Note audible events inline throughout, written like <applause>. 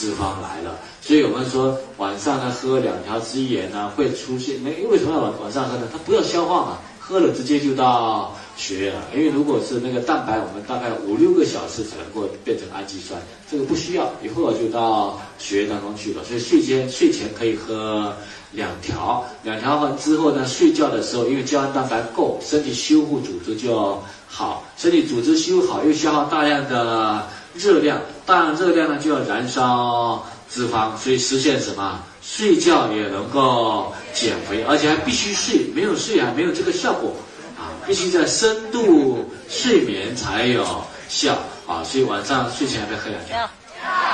脂肪来了。所以我们说晚上呢喝两条之盐呢会出现，那为什么要晚晚上喝呢？它不要消化嘛，喝了直接就到血液了。因为如果是那个蛋白，我们大概五六个小时才能够变成氨基酸，这个不需要，一会儿就到血液当中去了。所以睡前睡前可以喝两条，两条完之后呢，睡觉的时候因为胶原蛋白够，身体修复组织就好，身体组织修好又消耗大量的热量，大量热量呢就要燃烧。脂肪，所以实现什么？睡觉也能够减肥，而且还必须睡，没有睡还没有这个效果啊！必须在深度睡眠才有效啊！所以晚上睡前要不要喝两条？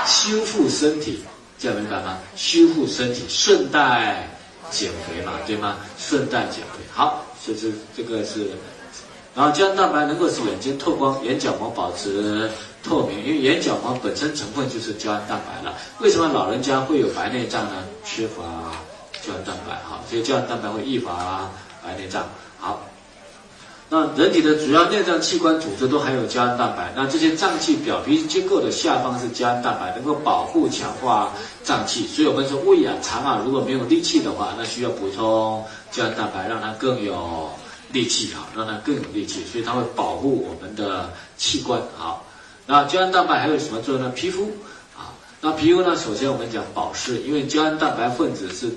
修复身体，这样明白吗？修复身体，顺带减肥嘛，对吗？顺带减肥，好，所以这这个是，然后胶原蛋白能够使眼睛透光，眼角膜保持。透明，因为眼角膜本身成分就是胶原蛋白了。为什么老人家会有白内障呢？缺乏胶原蛋白，哈，所以胶原蛋白会易发白内障。好，那人体的主要内脏器官组织都含有胶原蛋白，那这些脏器表皮结构的下方是胶原蛋白，能够保护强化脏器。所以我们说胃啊、肠啊如果没有力气的话，那需要补充胶原蛋白，让它更有力气，哈，让它更有力气，所以它会保护我们的器官，好。那胶原蛋白还有什么作用呢？皮肤啊，那皮肤呢？首先我们讲保湿，因为胶原蛋白分子是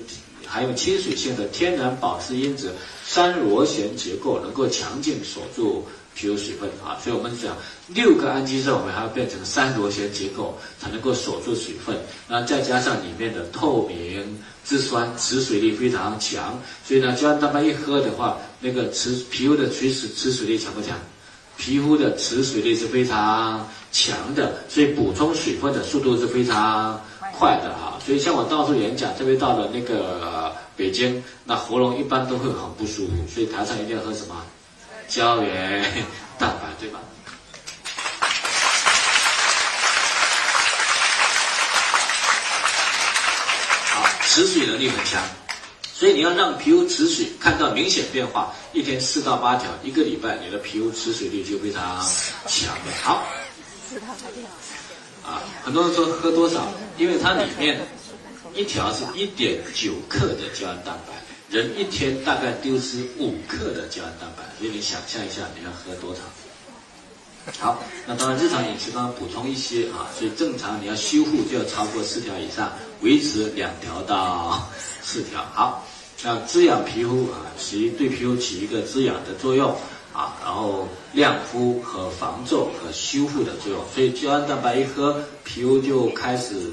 含有亲水性的天然保湿因子，三螺旋结构能够强劲锁住皮肤水分啊。所以我们讲六个氨基酸，我们还要变成三螺旋结构才能够锁住水分。那再加上里面的透明质酸，持水力非常强。所以呢，胶原蛋白一喝的话，那个持皮肤的持水持水力强不强？皮肤的持水力是非常强的，所以补充水分的速度是非常快的哈。所以像我到处演讲，特别到了那个北京，那喉咙一般都会很不舒服，所以台上一定要喝什么胶原蛋白，对吧？好，持水能力很强。所以你要让皮肤持水，看到明显变化，一天四到八条，一个礼拜你的皮肤持水力就非常强了。好，四到八条。啊，很多人说喝多少？因为它里面一条是一点九克的胶原蛋白，人一天大概丢失五克的胶原蛋白，所以你想象一下你要喝多少？好，那当然日常饮食当中补充一些啊，所以正常你要修复就要超过四条以上，维持两条到 <laughs> 四条。好。要滋养皮肤啊，起对皮肤起一个滋养的作用啊，然后亮肤和防皱和修复的作用。所以胶原蛋白一喝，皮肤就开始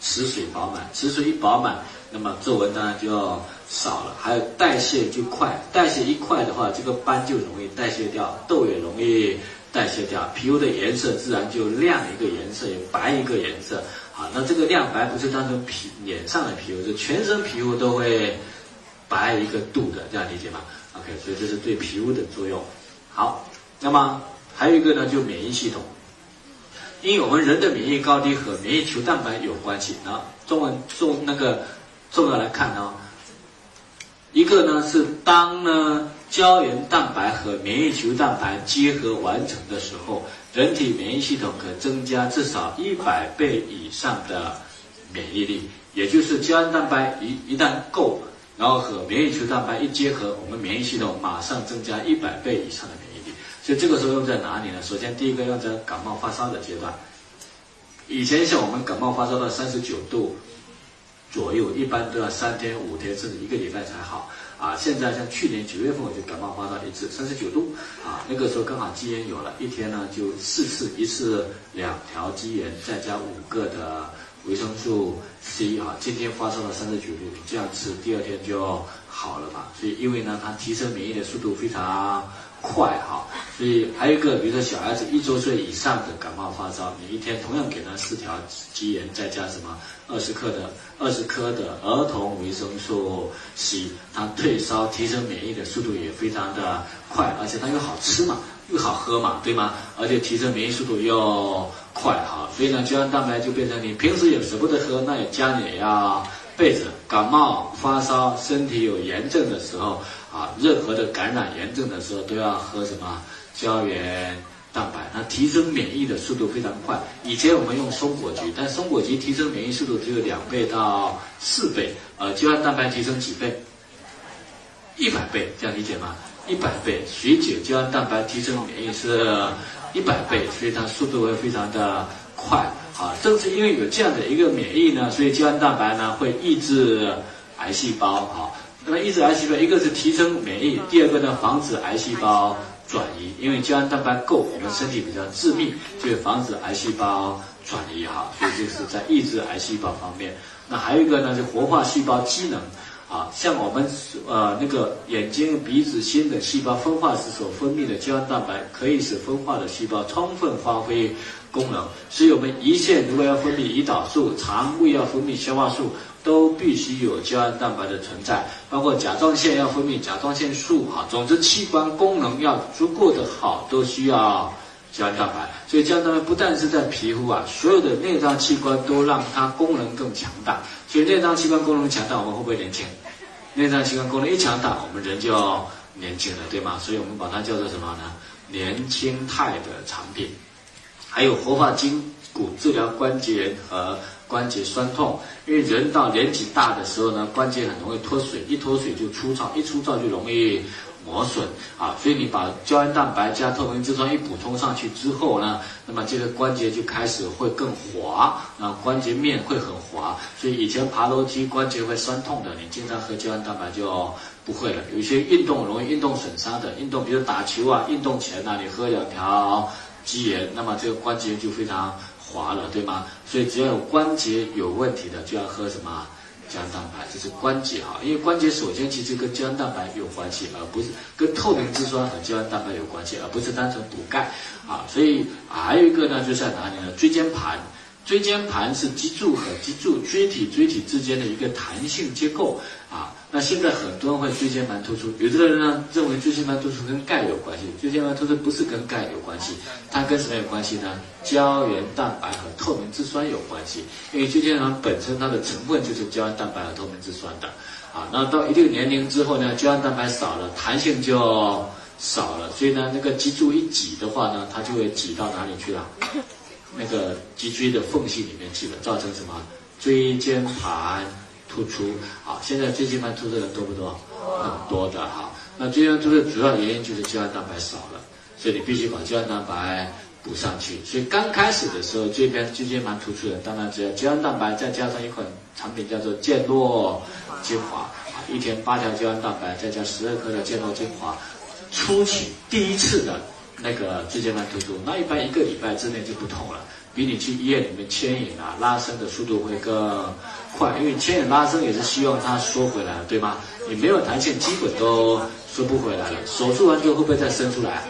持水饱满，持水一饱满，那么皱纹当然就要少了，还有代谢就快，代谢一快的话，这个斑就容易代谢掉，痘也容易代谢掉，皮肤的颜色自然就亮一个颜色，白一个颜色。好，那这个亮白不是单纯皮脸上的皮肤，是全身皮肤都会。白一个度的，这样理解吗？OK，所以这是对皮肤的作用。好，那么还有一个呢，就免疫系统，因为我们人的免疫高低和免疫球蛋白有关系。那中文重那个重要来看呢，一个呢是当呢胶原蛋白和免疫球蛋白结合完成的时候，人体免疫系统可增加至少一百倍以上的免疫力，也就是胶原蛋白一一旦够。然后和免疫球蛋白一结合，我们免疫系统马上增加一百倍以上的免疫力。所以这个时候用在哪里呢？首先第一个用在感冒发烧的阶段。以前像我们感冒发烧到三十九度左右，一般都要三天、五天甚至一个礼拜才好。啊，现在像去年九月份我就感冒发烧一次，三十九度。啊，那个时候刚好肌炎有了，一天呢就四次，一次两条肌炎，再加五个的。维生素 C 啊，今天发烧了三十九度，这样吃第二天就好了嘛。所以因为呢，它提升免疫的速度非常快哈。所以还有一个，比如说小孩子一周岁以上的感冒发烧，你一天同样给他四条鸡盐，再加什么二十克的二十克的儿童维生素 C，它退烧提升免疫的速度也非常的快，而且它又好吃嘛。又好喝嘛，对吗？而且提升免疫速度又快哈，所以呢，胶原蛋白就变成你平时也舍不得喝，那也家里也要备着。感冒发烧、身体有炎症的时候啊，任何的感染炎症的时候都要喝什么胶原蛋白，那提升免疫的速度非常快。以前我们用松果菊，但松果菊提升免疫速度只有两倍到四倍，呃，胶原蛋白提升几倍？一百倍，这样理解吗？一百倍，水解胶原蛋白提升免疫是一百倍，所以它速度会非常的快。啊，正是因为有这样的一个免疫呢，所以胶原蛋白呢会抑制癌细胞。啊，那么抑制癌细胞，一个是提升免疫，第二个呢防止癌细胞。转移，因为胶原蛋白够，我们身体比较致密，就防止癌细胞转移哈，所以这是在抑制癌细胞方面。那还有一个呢，就活化细胞机能啊，像我们呃那个眼睛、鼻子、心等细胞分化时所分泌的胶原蛋白，可以使分化的细胞充分发挥功能。所以我们胰腺如果要分泌胰岛素，肠胃要分泌消化素。都必须有胶原蛋白的存在，包括甲状腺要分泌甲状腺素，哈，总之器官功能要足够的好，都需要胶原蛋白。所以胶原蛋白不但是在皮肤啊，所有的内脏器官都让它功能更强大。所以内脏器官功能强大，我们会不会年轻？内脏器官功能一强大，我们人就要年轻了，对吗？所以我们把它叫做什么呢？年轻态的产品。还有活化筋骨，治疗关节炎和。关节酸痛，因为人到年纪大的时候呢，关节很容易脱水，一脱水就粗糙，一粗糙就容易磨损啊。所以你把胶原蛋白加透明质酸一补充上去之后呢，那么这个关节就开始会更滑，啊，关节面会很滑。所以以前爬楼梯关节会酸痛的，你经常喝胶原蛋白就不会了。有些运动容易运动损伤的，运动比如打球啊，运动前呢你喝两条肌盐，那么这个关节就非常。滑了，对吗？所以只要有关节有问题的，就要喝什么胶原蛋白，这是关节哈。因为关节首先其实跟胶原蛋白有关系，而不是跟透明质酸和胶原蛋白有关系，而不是单纯补钙啊。所以还有一个呢，就在哪里呢？椎间盘，椎间盘是脊柱和脊柱、椎体、椎体之间的一个弹性结构啊。那现在很多人会椎间盘突出，有的人呢认为椎间盘突出跟钙有关系，椎间盘突出不是跟钙有关系，它跟什么有关系呢？胶原蛋白和透明质酸有关系，因为椎间盘本身它的成分就是胶原蛋白和透明质酸的，啊，那到一定年龄之后呢，胶原蛋白少了，弹性就少了，所以呢，那个脊柱一挤的话呢，它就会挤到哪里去了？<laughs> 那个脊椎的缝隙里面去了，造成什么？椎间盘。突出啊！现在椎间盘突出的多不多？很多的哈。那椎间盘突出的主要原因就是胶原蛋白少了，所以你必须把胶原蛋白补上去。所以刚开始的时候，这边椎间盘突出的，当然只要胶原蛋白再加上一款产品叫做健诺精华啊，一天八条胶原蛋白再加十二克的健诺精华，初期第一次的那个椎间盘突出，那一般一个礼拜之内就不痛了。比你去医院里面牵引啊、拉伸的速度会更快，因为牵引拉伸也是希望它缩回来，对吗？你没有弹性，基本都缩不回来了。手术完之后会不会再伸出来？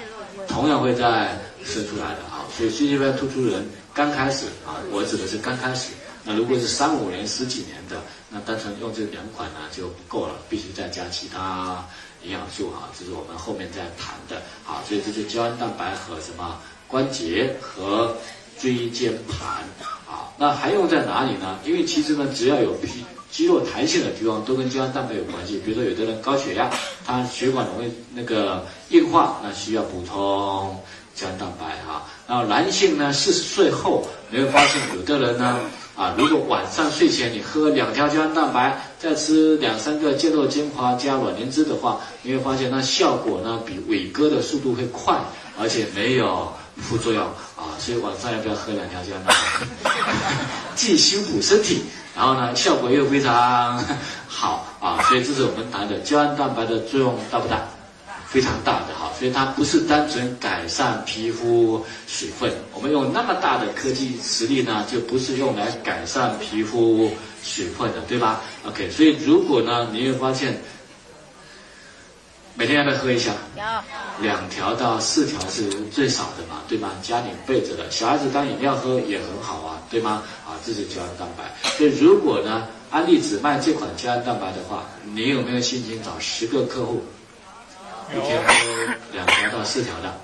同样会再伸出来的啊。所以椎间盘突出人刚开始啊，我指的是刚开始。那如果是三五年、十几年的，那单纯用这两款呢就不够了，必须再加其他营养素啊，这是我们后面再谈的啊。所以这是胶原蛋白和什么关节和。椎间盘啊，那还用在哪里呢？因为其实呢，只要有皮肌肉弹性的地方，都跟胶原蛋白有关系。比如说，有的人高血压，他血管容易那个硬化，那需要补充胶原蛋白哈。然后男性呢，四十岁后，你会发现有的人呢，啊，如果晚上睡前你喝两条胶原蛋白，再吃两三个健诺精华加卵磷脂的话，你会发现那效果呢，比伟哥的速度会快，而且没有。副作用啊，所以晚上要不要喝两条胶原蛋白？<laughs> 既修补身体，然后呢，效果又非常好啊，所以这是我们谈的胶原蛋白的作用大不大？非常大的哈，所以它不是单纯改善皮肤水分，我们用那么大的科技实力呢，就不是用来改善皮肤水分的，对吧？OK，所以如果呢，你会发现。每天要不要喝一下？要两条到四条是最少的嘛，对吗？家里备着的，小孩子当饮料喝也很好啊，对吗？啊，这是胶原蛋白。所以如果呢，安利只卖这款胶原蛋白的话，你有没有心情找十个客户，一天喝两条到四条的，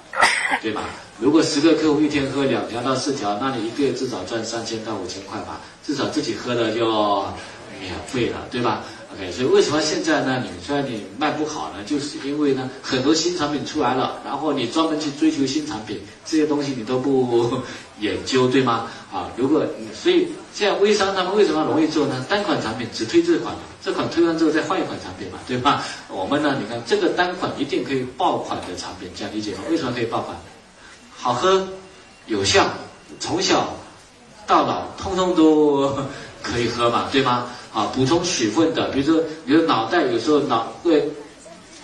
对吧？如果十个客户一天喝两条到四条，那你一个月至少赚三千到五千块吧，至少自己喝的就免费了，对吧所以为什么现在呢？你虽然你卖不好呢，就是因为呢很多新产品出来了，然后你专门去追求新产品，这些东西你都不 <laughs> 研究，对吗？啊，如果所以现在微商他们为什么容易做呢？单款产品只推这款，这款推完之后再换一款产品嘛，对吧？我们呢，你看这个单款一定可以爆款的产品，这样理解吗？为什么可以爆款？好喝，有效，从小到老通通都 <laughs> 可以喝嘛，对吗？啊，补充水分的，比如说你的脑袋有时候脑会，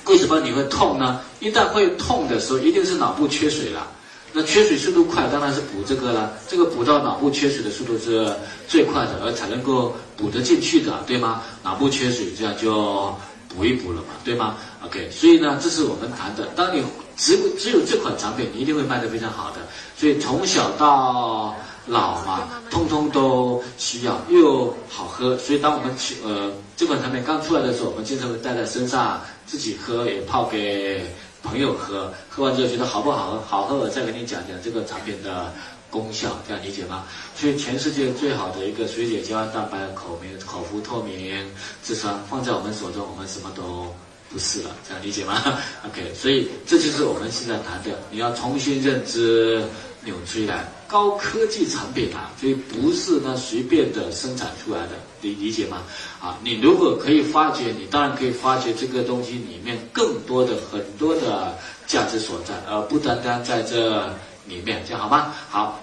为什么你会痛呢？一旦会痛的时候，一定是脑部缺水了。那缺水速度快，当然是补这个了。这个补到脑部缺水的速度是最快的，而才能够补得进去的，对吗？脑部缺水，这样就补一补了嘛，对吗？OK，所以呢，这是我们谈的。当你只只有这款产品，你一定会卖得非常好的。所以从小到老嘛，通通都需要，又好喝。所以当我们去呃这款产品刚出来的时候，我们经常会带在身上，自己喝也泡给朋友喝。喝完之后觉得好不好喝？好喝，我再给你讲讲这个产品的功效，这样理解吗？所以全世界最好的一个水解胶原蛋白口明口服透明质酸放在我们手中，我们什么都。不是了，这样理解吗？<laughs> OK，所以这就是我们现在谈的，你要重新认知纽崔莱高科技产品啊，所以不是呢随便的生产出来的，你理解吗？啊，你如果可以发掘，你当然可以发掘这个东西里面更多的很多的价值所在，而不单单在这里面，这样好吗？好。